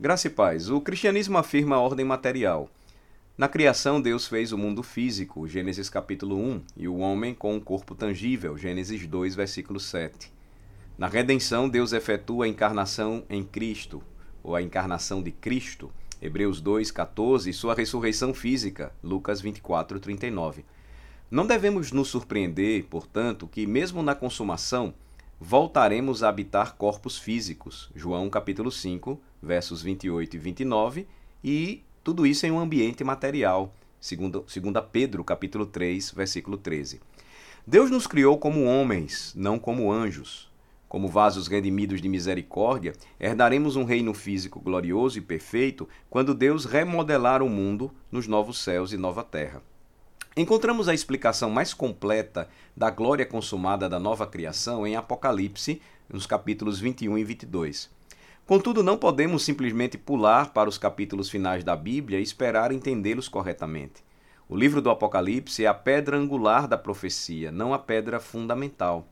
Graça e paz. O cristianismo afirma a ordem material. Na criação, Deus fez o mundo físico, Gênesis capítulo 1, e o homem com um corpo tangível, Gênesis 2, versículo 7. Na redenção, Deus efetua a encarnação em Cristo, ou a encarnação de Cristo, Hebreus 2, 14, e sua ressurreição física, Lucas 24, 39. Não devemos nos surpreender, portanto, que mesmo na consumação, voltaremos a habitar corpos físicos, João capítulo 5, versos 28 e 29, e tudo isso em um ambiente material, segundo, segundo Pedro, capítulo 3, versículo 13. Deus nos criou como homens, não como anjos. Como vasos redimidos de misericórdia, herdaremos um reino físico glorioso e perfeito quando Deus remodelar o mundo nos novos céus e nova terra. Encontramos a explicação mais completa da glória consumada da nova criação em Apocalipse, nos capítulos 21 e 22. Contudo, não podemos simplesmente pular para os capítulos finais da Bíblia e esperar entendê-los corretamente. O livro do Apocalipse é a pedra angular da profecia, não a pedra fundamental.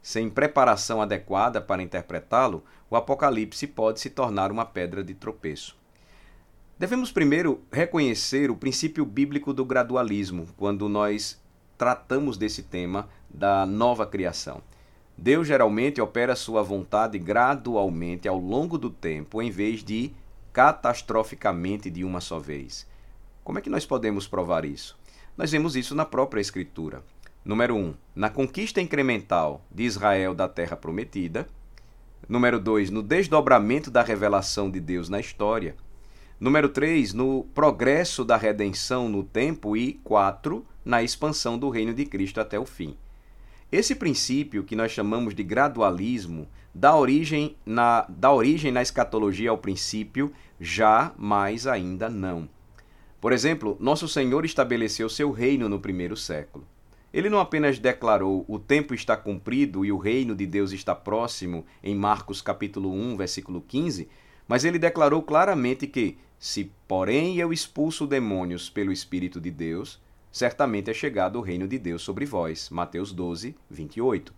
Sem preparação adequada para interpretá-lo, o Apocalipse pode se tornar uma pedra de tropeço. Devemos primeiro reconhecer o princípio bíblico do gradualismo quando nós tratamos desse tema da nova criação. Deus geralmente opera sua vontade gradualmente ao longo do tempo, em vez de catastroficamente de uma só vez. Como é que nós podemos provar isso? Nós vemos isso na própria Escritura. Número 1. Um, na conquista incremental de Israel da terra prometida. Número 2. No desdobramento da revelação de Deus na história. Número 3. No progresso da redenção no tempo. E 4. Na expansão do reino de Cristo até o fim. Esse princípio, que nós chamamos de gradualismo, dá origem na, dá origem na escatologia ao princípio já, mas ainda não. Por exemplo, nosso Senhor estabeleceu seu reino no primeiro século. Ele não apenas declarou o tempo está cumprido e o reino de Deus está próximo em Marcos capítulo 1, versículo 15, mas ele declarou claramente que se, porém, eu expulso demônios pelo espírito de Deus, certamente é chegado o reino de Deus sobre vós. Mateus 12, 28.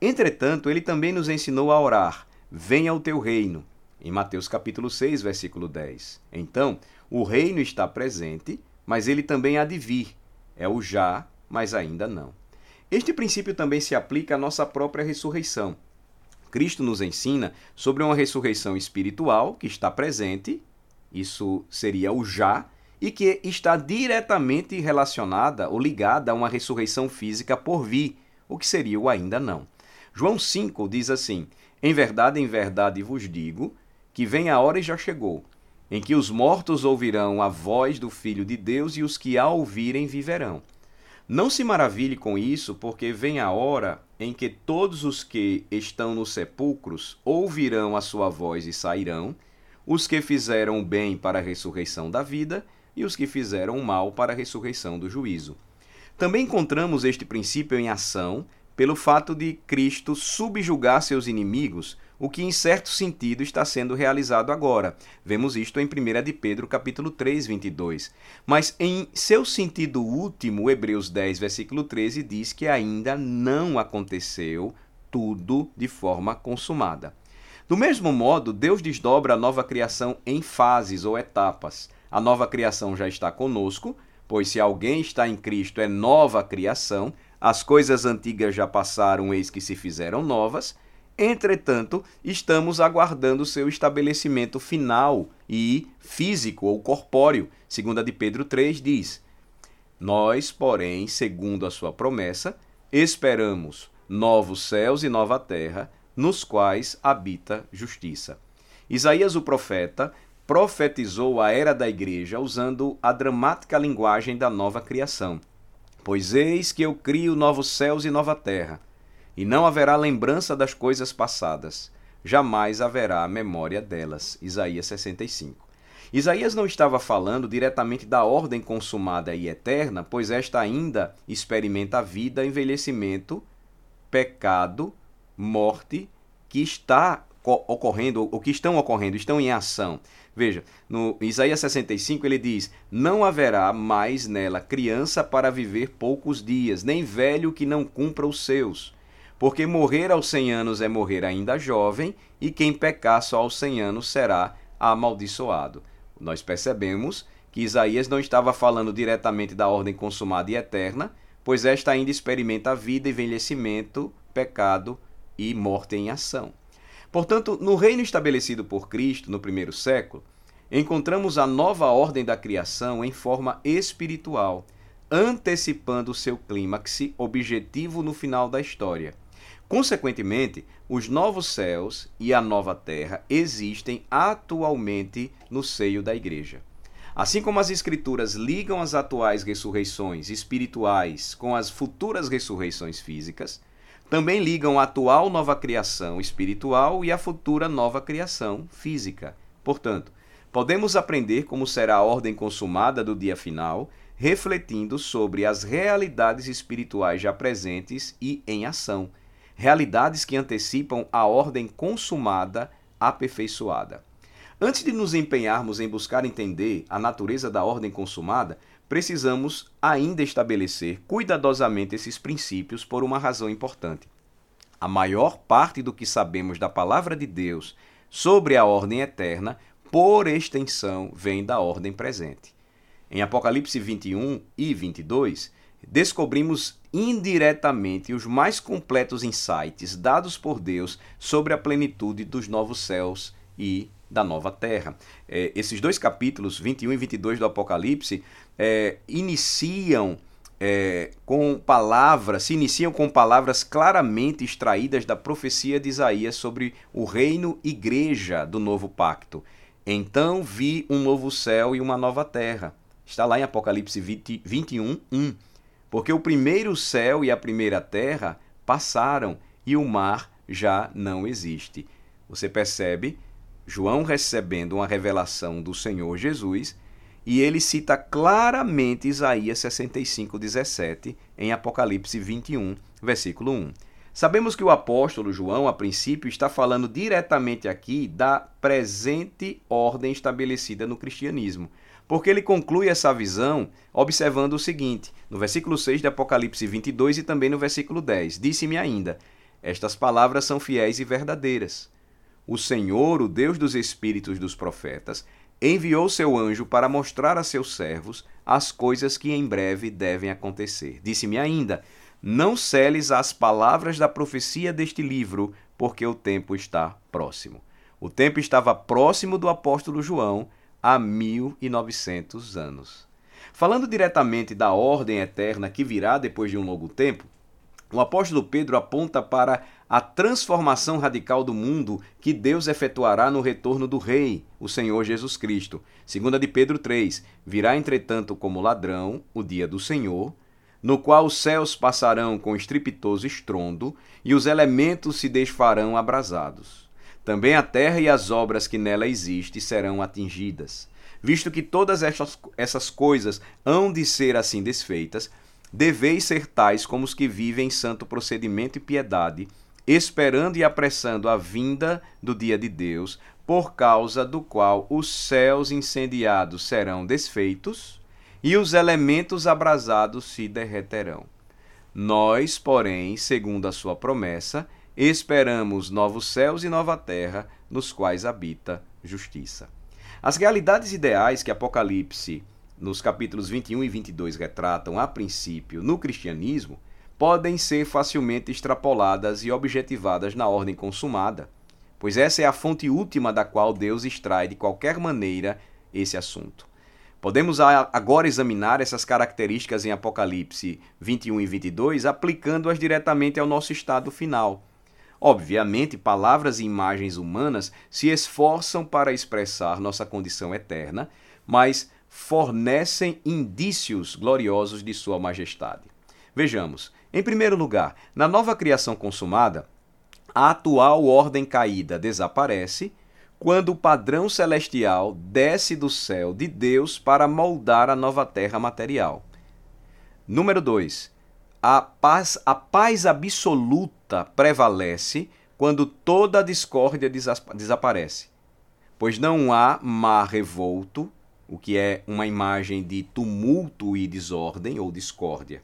Entretanto, ele também nos ensinou a orar: Venha o teu reino. Em Mateus capítulo 6, versículo 10. Então, o reino está presente, mas ele também há de vir. É o já, mas ainda não. Este princípio também se aplica à nossa própria ressurreição. Cristo nos ensina sobre uma ressurreição espiritual que está presente, isso seria o já, e que está diretamente relacionada ou ligada a uma ressurreição física por vir, o que seria o ainda não. João 5 diz assim: Em verdade, em verdade vos digo que vem a hora e já chegou, em que os mortos ouvirão a voz do Filho de Deus e os que a ouvirem viverão. Não se maravilhe com isso, porque vem a hora em que todos os que estão nos sepulcros ouvirão a sua voz e sairão, os que fizeram o bem para a ressurreição da vida e os que fizeram o mal para a ressurreição do juízo. Também encontramos este princípio em ação pelo fato de Cristo subjugar seus inimigos, o que em certo sentido está sendo realizado agora. Vemos isto em 1 de Pedro, capítulo 3, 22. Mas em seu sentido último, Hebreus 10, versículo 13 diz que ainda não aconteceu tudo de forma consumada. Do mesmo modo, Deus desdobra a nova criação em fases ou etapas. A nova criação já está conosco, pois se alguém está em Cristo é nova criação, as coisas antigas já passaram, eis que se fizeram novas. Entretanto, estamos aguardando seu estabelecimento final e físico ou corpóreo. Segunda de Pedro 3 diz: Nós, porém, segundo a sua promessa, esperamos novos céus e nova terra, nos quais habita justiça. Isaías o profeta profetizou a era da igreja usando a dramática linguagem da nova criação. Pois eis que eu crio novos céus e nova terra, e não haverá lembrança das coisas passadas, jamais haverá memória delas. Isaías 65. Isaías não estava falando diretamente da ordem consumada e eterna, pois esta ainda experimenta vida, envelhecimento, pecado, morte, que está ocorrendo, o que estão ocorrendo, estão em ação. Veja, no Isaías 65 ele diz: Não haverá mais nela criança para viver poucos dias, nem velho que não cumpra os seus. Porque morrer aos cem anos é morrer ainda jovem, e quem pecar só aos cem anos será amaldiçoado. Nós percebemos que Isaías não estava falando diretamente da ordem consumada e eterna, pois esta ainda experimenta a vida, envelhecimento, pecado e morte em ação. Portanto, no reino estabelecido por Cristo no primeiro século, encontramos a nova ordem da criação em forma espiritual, antecipando seu clímax objetivo no final da história. Consequentemente, os novos céus e a nova terra existem atualmente no seio da igreja. Assim como as Escrituras ligam as atuais ressurreições espirituais com as futuras ressurreições físicas, também ligam a atual nova criação espiritual e a futura nova criação física. Portanto, podemos aprender como será a ordem consumada do dia final, refletindo sobre as realidades espirituais já presentes e em ação, realidades que antecipam a ordem consumada, aperfeiçoada. Antes de nos empenharmos em buscar entender a natureza da ordem consumada, precisamos ainda estabelecer cuidadosamente esses princípios por uma razão importante. A maior parte do que sabemos da palavra de Deus sobre a ordem eterna, por extensão, vem da ordem presente. Em Apocalipse 21 e 22, descobrimos indiretamente os mais completos insights dados por Deus sobre a plenitude dos novos céus e da nova terra. É, esses dois capítulos, 21 e 22 do Apocalipse, é, iniciam é, com palavras, se iniciam com palavras claramente extraídas da profecia de Isaías sobre o reino igreja do novo pacto. Então vi um novo céu e uma nova terra. Está lá em Apocalipse 20, 21, 1. Porque o primeiro céu e a primeira terra passaram e o mar já não existe. Você percebe João recebendo uma revelação do Senhor Jesus, e ele cita claramente Isaías 65, 17 em Apocalipse 21, versículo 1. Sabemos que o apóstolo João, a princípio, está falando diretamente aqui da presente ordem estabelecida no cristianismo, porque ele conclui essa visão observando o seguinte, no versículo 6 de Apocalipse 22 e também no versículo 10: Disse-me ainda: Estas palavras são fiéis e verdadeiras. O Senhor, o Deus dos espíritos dos profetas, enviou seu anjo para mostrar a seus servos as coisas que em breve devem acontecer. Disse-me ainda: Não celes as palavras da profecia deste livro, porque o tempo está próximo. O tempo estava próximo do apóstolo João há 1900 anos. Falando diretamente da ordem eterna que virá depois de um longo tempo, o apóstolo Pedro aponta para a transformação radical do mundo que Deus efetuará no retorno do Rei, o Senhor Jesus Cristo. Segunda de Pedro 3, virá entretanto como ladrão o dia do Senhor, no qual os céus passarão com estrepitoso estrondo e os elementos se desfarão abrasados. Também a terra e as obras que nela existem serão atingidas. Visto que todas essas, essas coisas hão de ser assim desfeitas, deveis ser tais como os que vivem em santo procedimento e piedade, esperando e apressando a vinda do dia de Deus, por causa do qual os céus incendiados serão desfeitos e os elementos abrasados se derreterão. Nós, porém, segundo a sua promessa, esperamos novos céus e nova terra, nos quais habita justiça. As realidades ideais que Apocalipse nos capítulos 21 e 22 retratam a princípio no cristianismo, podem ser facilmente extrapoladas e objetivadas na ordem consumada, pois essa é a fonte última da qual Deus extrai de qualquer maneira esse assunto. Podemos agora examinar essas características em Apocalipse 21 e 22, aplicando-as diretamente ao nosso estado final. Obviamente, palavras e imagens humanas se esforçam para expressar nossa condição eterna, mas fornecem indícios gloriosos de Sua Majestade. Vejamos, em primeiro lugar, na nova criação consumada, a atual ordem caída desaparece quando o padrão celestial desce do céu de Deus para moldar a nova terra material. Número 2. A paz, a paz absoluta prevalece quando toda a discórdia desaparece, pois não há mar revolto, o que é uma imagem de tumulto e desordem ou discórdia.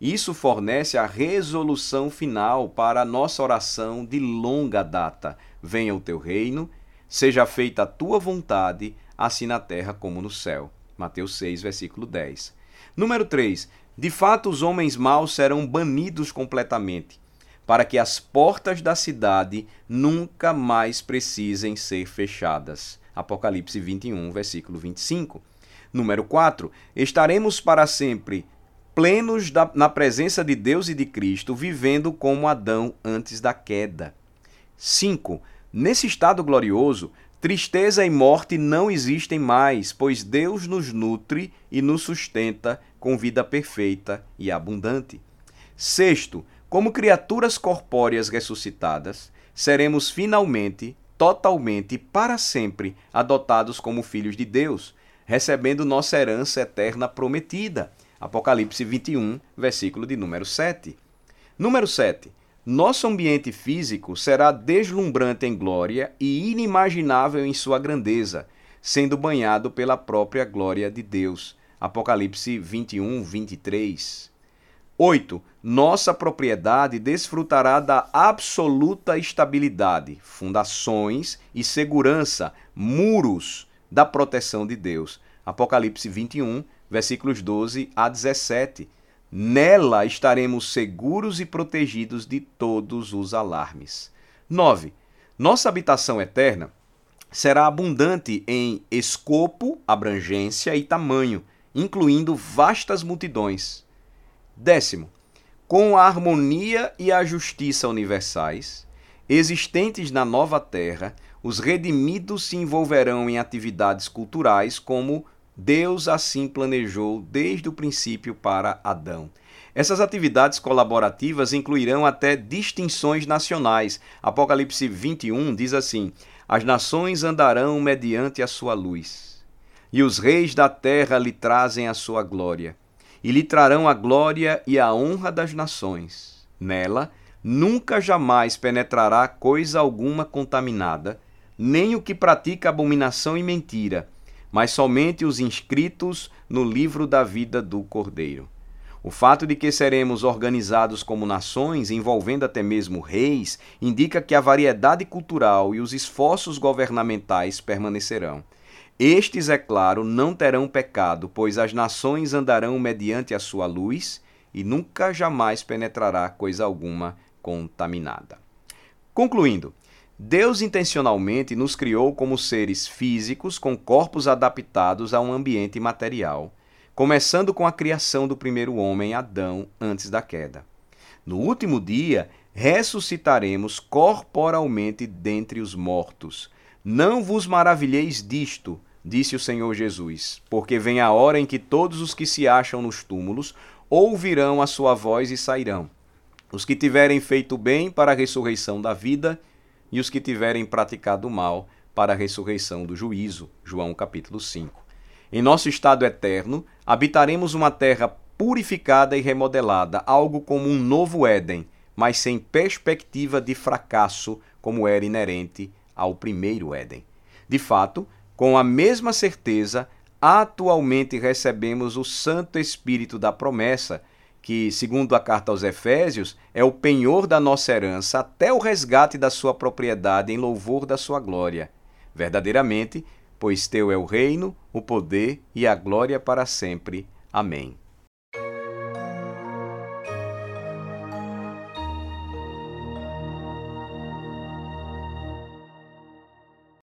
Isso fornece a resolução final para a nossa oração de longa data. Venha o teu reino, Seja feita a tua vontade, assim na terra como no céu. Mateus 6, versículo 10. Número 3. De fato, os homens maus serão banidos completamente, para que as portas da cidade nunca mais precisem ser fechadas. Apocalipse 21, versículo 25. Número 4. Estaremos para sempre plenos da, na presença de Deus e de Cristo, vivendo como Adão antes da queda. 5. Nesse estado glorioso, tristeza e morte não existem mais, pois Deus nos nutre e nos sustenta com vida perfeita e abundante. Sexto, como criaturas corpóreas ressuscitadas, seremos finalmente, totalmente, para sempre, adotados como filhos de Deus, recebendo nossa herança eterna prometida Apocalipse 21, versículo de número 7. Número 7. Nosso ambiente físico será deslumbrante em glória e inimaginável em sua grandeza, sendo banhado pela própria glória de Deus. Apocalipse 21, 23. 8. Nossa propriedade desfrutará da absoluta estabilidade, fundações e segurança, muros da proteção de Deus. Apocalipse 21, versículos 12 a 17. Nela estaremos seguros e protegidos de todos os alarmes. 9. Nossa habitação eterna será abundante em escopo, abrangência e tamanho, incluindo vastas multidões. Décimo, com a harmonia e a justiça universais existentes na nova terra, os redimidos se envolverão em atividades culturais como Deus assim planejou desde o princípio para Adão. Essas atividades colaborativas incluirão até distinções nacionais. Apocalipse 21 diz assim: As nações andarão mediante a sua luz, e os reis da terra lhe trazem a sua glória, e lhe trarão a glória e a honra das nações. Nela nunca jamais penetrará coisa alguma contaminada, nem o que pratica abominação e mentira mas somente os inscritos no livro da vida do Cordeiro. O fato de que seremos organizados como nações, envolvendo até mesmo reis, indica que a variedade cultural e os esforços governamentais permanecerão. Estes, é claro, não terão pecado, pois as nações andarão mediante a sua luz e nunca jamais penetrará coisa alguma contaminada. Concluindo, Deus intencionalmente nos criou como seres físicos com corpos adaptados a um ambiente material, começando com a criação do primeiro homem, Adão, antes da queda. No último dia, ressuscitaremos corporalmente dentre os mortos. Não vos maravilheis disto, disse o Senhor Jesus, porque vem a hora em que todos os que se acham nos túmulos ouvirão a sua voz e sairão. Os que tiverem feito bem para a ressurreição da vida, e os que tiverem praticado mal para a ressurreição do juízo. João capítulo 5. Em nosso estado eterno, habitaremos uma terra purificada e remodelada, algo como um novo Éden, mas sem perspectiva de fracasso, como era inerente ao primeiro Éden. De fato, com a mesma certeza, atualmente recebemos o Santo Espírito da promessa que, segundo a carta aos Efésios, é o penhor da nossa herança até o resgate da sua propriedade em louvor da sua glória. Verdadeiramente, pois teu é o reino, o poder e a glória para sempre. Amém.